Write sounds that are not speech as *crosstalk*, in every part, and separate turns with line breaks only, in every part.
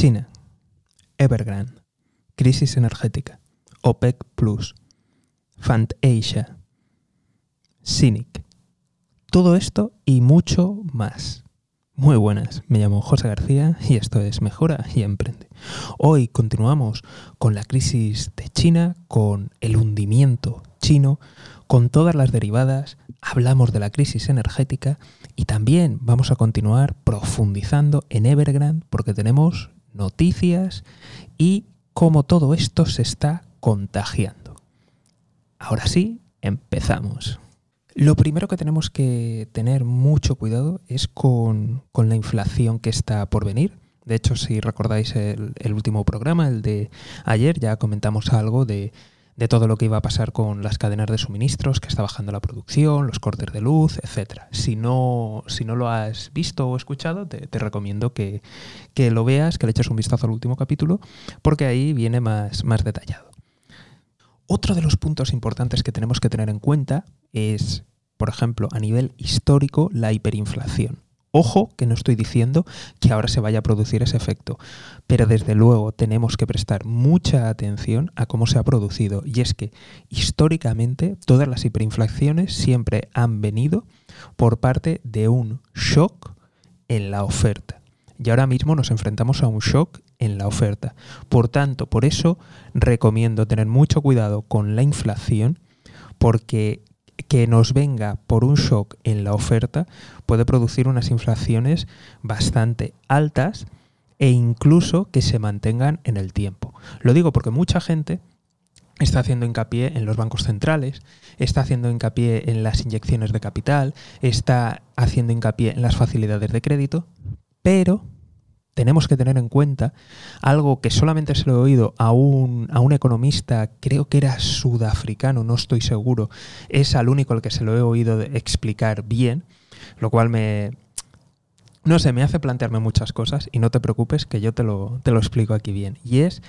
China, Evergrande, crisis energética, OPEC Plus, Fund Cynic. Todo esto y mucho más. Muy buenas, me llamo José García y esto es Mejora y Emprende. Hoy continuamos con la crisis de China, con el hundimiento chino, con todas las derivadas, hablamos de la crisis energética y también vamos a continuar profundizando en Evergrande porque tenemos noticias y cómo todo esto se está contagiando. Ahora sí, empezamos. Lo primero que tenemos que tener mucho cuidado es con, la inflación que está por venir. De hecho, si recordáis el, el, último programa, el de ayer, ya comentamos algo de, de, todo lo que iba a pasar con las cadenas de suministros, que está bajando la producción, los cortes de luz, etc. Si no, si no lo has visto o escuchado, te, te recomiendo que, que, lo veas, que le eches un vistazo al último capítulo, porque ahí viene más, más detallado. Otro de los puntos importantes que tenemos que tener en cuenta es, por ejemplo, a nivel histórico, la hiperinflación. Ojo que no estoy diciendo que ahora se vaya a producir ese efecto, pero desde luego tenemos que prestar mucha atención a cómo se ha producido. Y es que históricamente todas las hiperinflaciones siempre han venido por parte de un shock en la oferta y ahora mismo nos enfrentamos a un shock en la oferta. Por tanto, por eso recomiendo tener mucho cuidado con la inflación porque que nos venga por un shock en la oferta puede producir unas inflaciones bastante altas e incluso que se mantengan en el tiempo. Lo digo porque mucha gente está haciendo hincapié en los bancos centrales, está haciendo hincapié en las inyecciones de capital, está haciendo hincapié en las facilidades de crédito, pero tenemos que tener en cuenta algo que solamente se lo he oído a un, a un economista, creo que era sudafricano, no estoy seguro, es al único al que se lo he oído explicar bien, lo cual me, no sé, me hace plantearme muchas cosas y no te preocupes que yo te lo, te lo explico aquí bien. Y es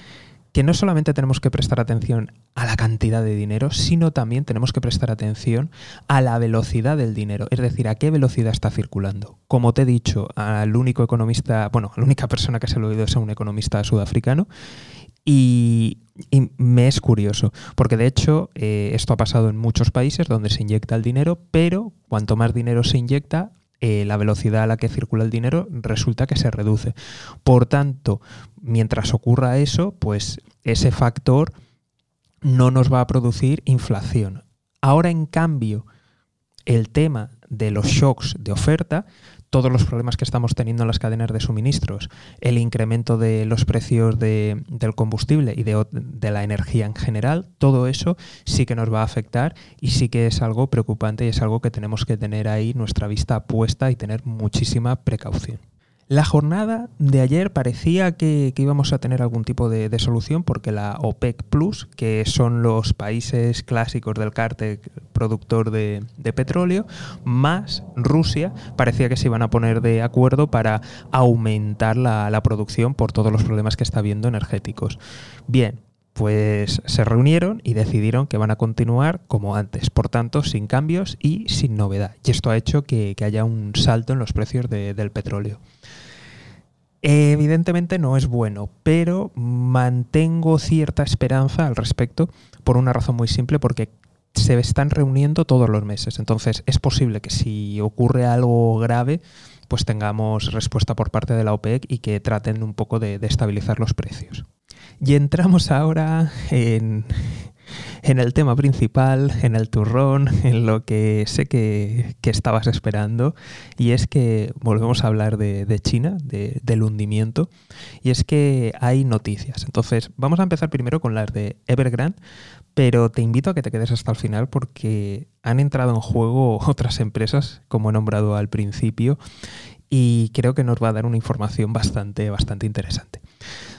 que no solamente tenemos que prestar atención a la cantidad de dinero, sino también tenemos que prestar atención a la velocidad del dinero, es decir, a qué velocidad está circulando. Como te he dicho, al único economista, bueno, la única persona que se lo he oído es a un economista sudafricano, y, me es curioso, porque de hecho eh, esto ha pasado en muchos países donde se inyecta el dinero, pero cuanto más dinero se inyecta, eh, la velocidad a la que circula el dinero resulta que se reduce. Por tanto, mientras ocurra eso, pues ese factor no nos va a producir inflación. Ahora, en cambio, el tema de los shocks de oferta todos los problemas que estamos teniendo en las cadenas de suministros, el incremento de los precios del combustible y de, de, la energía en general, todo eso sí que nos va a afectar y sí que es algo preocupante y es algo que tenemos que tener ahí nuestra vista puesta y tener muchísima precaución. La jornada de ayer parecía que, íbamos a tener algún tipo de, solución porque la OPEC Plus, que son los países clásicos del cártel productor de, petróleo, más Rusia, parecía que se iban a poner de acuerdo para aumentar la, la producción por todos los problemas que está habiendo energéticos. Bien, pues se reunieron y decidieron que van a continuar como antes, por tanto, sin cambios y sin novedad. Y esto ha hecho que, haya un salto en los precios del petróleo. Evidentemente no es bueno, pero mantengo cierta esperanza al respecto por una razón muy simple, porque se están reuniendo todos los meses. Entonces es posible que si ocurre algo grave, pues tengamos respuesta por parte de la OPEC y que traten un poco de estabilizar los precios. Y entramos ahora en, el tema principal, en el turrón, en lo que sé que, estabas esperando, y es que volvemos a hablar de, China, del hundimiento, y es que hay noticias. Entonces, vamos a empezar primero con las de Evergrande, pero te invito a que te quedes hasta el final porque han entrado en juego *laughs* otras empresas, como he nombrado al principio, y creo que nos va a dar una información bastante, bastante interesante.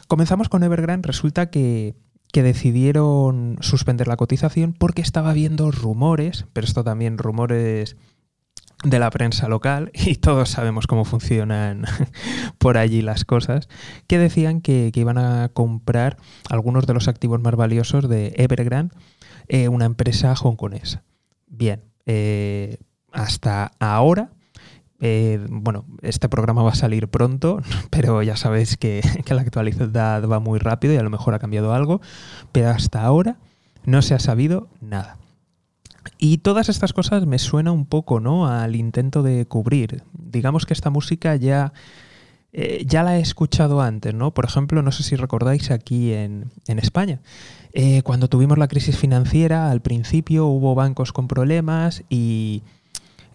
Comenzamos con Evergrande. Resulta que, decidieron suspender la cotización porque estaba habiendo rumores, pero esto también rumores de la prensa local, *laughs* y todos sabemos cómo funcionan *laughs* por allí las cosas, que decían que, iban a comprar algunos de los activos más valiosos de Evergrande, eh, una empresa hongkonesa. Bien, eh, hasta ahora Eh, bueno, este programa va a salir pronto, *laughs* pero ya sabéis *laughs* que, la actualidad va muy rápido y a lo mejor ha cambiado algo, pero hasta ahora no se ha sabido nada. Y todas estas cosas me suena un poco, ¿no? Al intento de cubrir. Digamos que esta música ya, eh, ya la he escuchado antes, ¿no? Por ejemplo, no sé si recordáis aquí en, en España. Eh, cuando tuvimos la crisis financiera, al principio hubo bancos con problemas y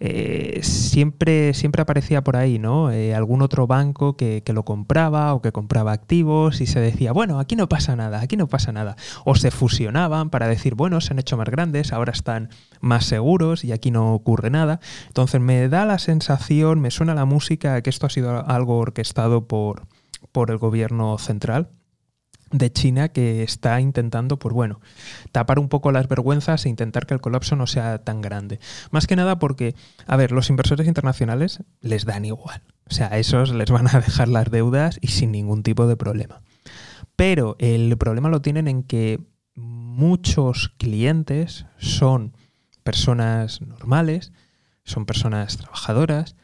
eh, siempre, siempre aparecía por ahí, ¿no? Eh, algún otro banco que, que, lo compraba o que compraba activos y se decía, bueno, aquí no pasa nada, aquí no pasa nada. O se fusionaban para decir, bueno, se han hecho más grandes, ahora están más seguros y aquí no ocurre nada. Entonces me da la sensación, me suena la música que esto ha sido algo orquestado por, por el gobierno central de China que está intentando, pues bueno, tapar un poco las vergüenzas e intentar que el colapso no sea tan grande. Más que nada porque, a ver, los inversores internacionales les dan igual. O sea, a esos les van a *laughs* dejar las deudas y sin ningún tipo de problema. Pero el problema lo tienen en que muchos clientes son personas normales, son personas trabajadoras,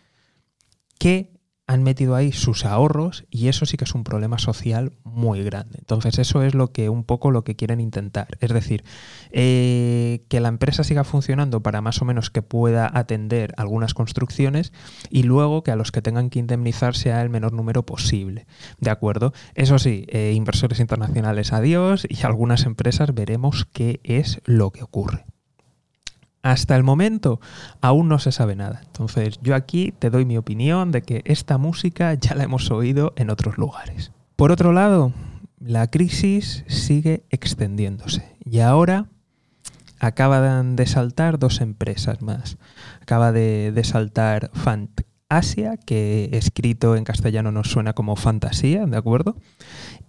que han metido ahí sus ahorros y eso sí que es un problema social muy grande. Entonces eso es lo que un poco lo que quieren intentar. Es decir, eh, que la empresa siga funcionando para más o menos que pueda atender algunas construcciones y luego que a los que tengan que indemnizar sea el menor número posible. ¿De acuerdo? Eso sí, eh, inversores internacionales adiós y algunas empresas veremos qué es lo que ocurre. Hasta el momento aún no se sabe nada. Entonces yo aquí te doy mi opinión de que esta música ya la hemos oído en otros lugares. Por otro lado, la crisis sigue extendiéndose y ahora acaban de saltar dos empresas más. Acaba de, saltar Fantasia, que escrito en castellano nos suena como fantasía, ¿de acuerdo?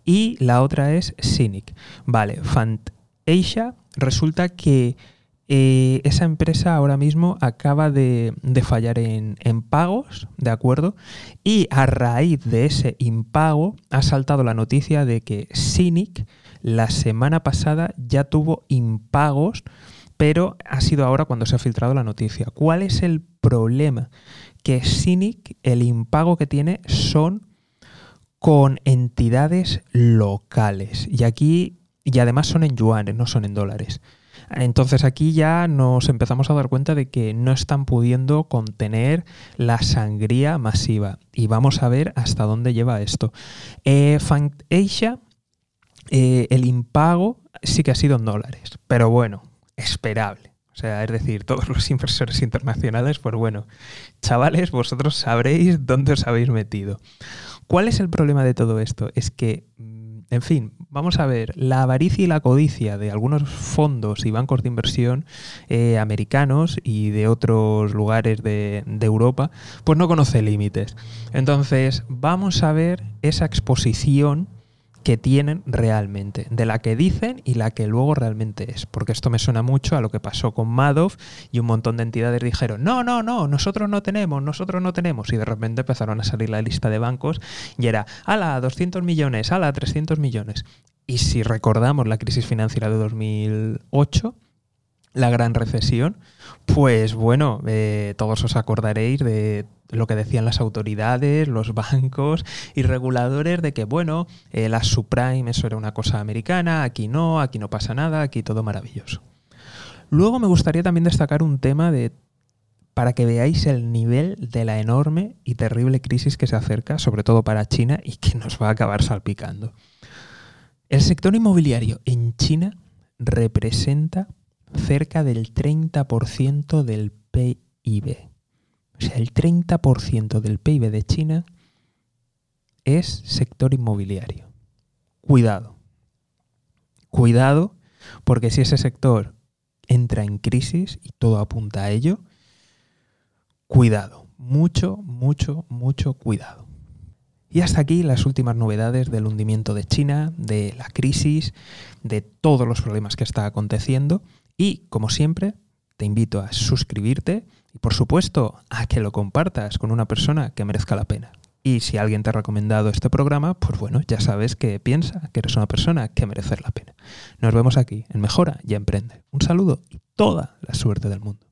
Y la otra es Cynic. Vale, Fantasia resulta que eh, esa empresa ahora mismo acaba de, fallar en, pagos, ¿de acuerdo? Y a raíz de ese impago ha saltado la noticia de que Cynic la semana pasada ya tuvo impagos, pero ha sido ahora cuando se ha filtrado la noticia. ¿Cuál es el problema? Que Cynic, el impago que tiene son con entidades locales. Y aquí, y además son en yuanes, no son en dólares. Entonces aquí ya nos empezamos a dar cuenta de que no están pudiendo contener la sangría masiva. Y vamos a ver hasta dónde lleva esto. Eh, Asia, eh, el impago sí que ha sido en dólares, pero bueno, esperable. O sea, es decir, todos los inversores internacionales, pues bueno, chavales, vosotros sabréis dónde os habéis metido. ¿Cuál es el problema de todo esto? Es que en fin, vamos a ver, la avaricia y la codicia de algunos fondos y bancos de inversión eh, americanos y de otros lugares de, de Europa, pues no conoce límites. Entonces, vamos a ver esa exposición que tienen realmente, de la que dicen y la que luego realmente es. Porque esto me suena mucho a lo que pasó con Madoff y un montón de entidades dijeron, no, no, no, nosotros no tenemos, nosotros no tenemos. Y de repente empezaron a salir la lista de bancos y era, ala, 200 millones, ala, 300 millones. Y si recordamos la crisis financiera de 2008, la gran recesión, pues bueno, eh, todos os acordaréis de lo que decían las autoridades, los bancos y reguladores de que, bueno, eh, la subprime, eso era una cosa americana, aquí no, aquí no pasa nada, aquí todo maravilloso. Luego me gustaría también destacar un tema de para que veáis el nivel de la enorme y terrible crisis que se acerca, sobre todo para China, y que nos va a acabar salpicando. El sector inmobiliario en China representa cerca del 30% del PIB. O sea, el 30% del PIB de China es sector inmobiliario. Cuidado. Cuidado, porque si ese sector entra en crisis y todo apunta a ello, cuidado. Mucho, mucho, mucho cuidado. Y hasta aquí las últimas novedades del hundimiento de China, de la crisis, de todos los problemas que está aconteciendo. Y, como siempre, te invito a suscribirte y, por supuesto, a que lo compartas con una persona que merezca la pena. Y si alguien te ha recomendado este programa, pues bueno, ya sabes que piensa que eres una persona que merece la pena. Nos vemos aquí en Mejora y Emprende. Un saludo y toda la suerte del mundo.